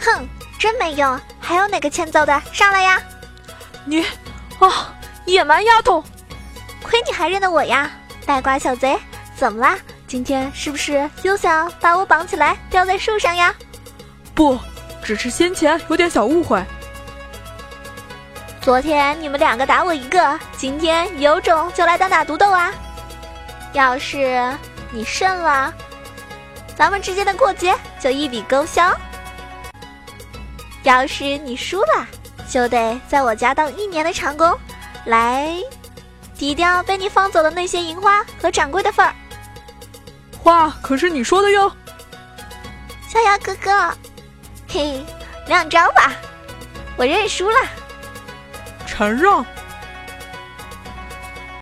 哼，真没用！还有哪个欠揍的，上来呀！你，啊，野蛮丫头！亏你还认得我呀，呆瓜小贼！怎么啦？今天是不是又想把我绑起来吊在树上呀？不，只是先前有点小误会。昨天你们两个打我一个，今天有种就来单打独斗啊！要是你胜了，咱们之间的过节就一笔勾销；要是你输了，就得在我家当一年的长工，来抵掉被你放走的那些银花和掌柜的份儿。话可是你说的哟，逍遥哥哥，嘿，亮招吧，我认输了。承让。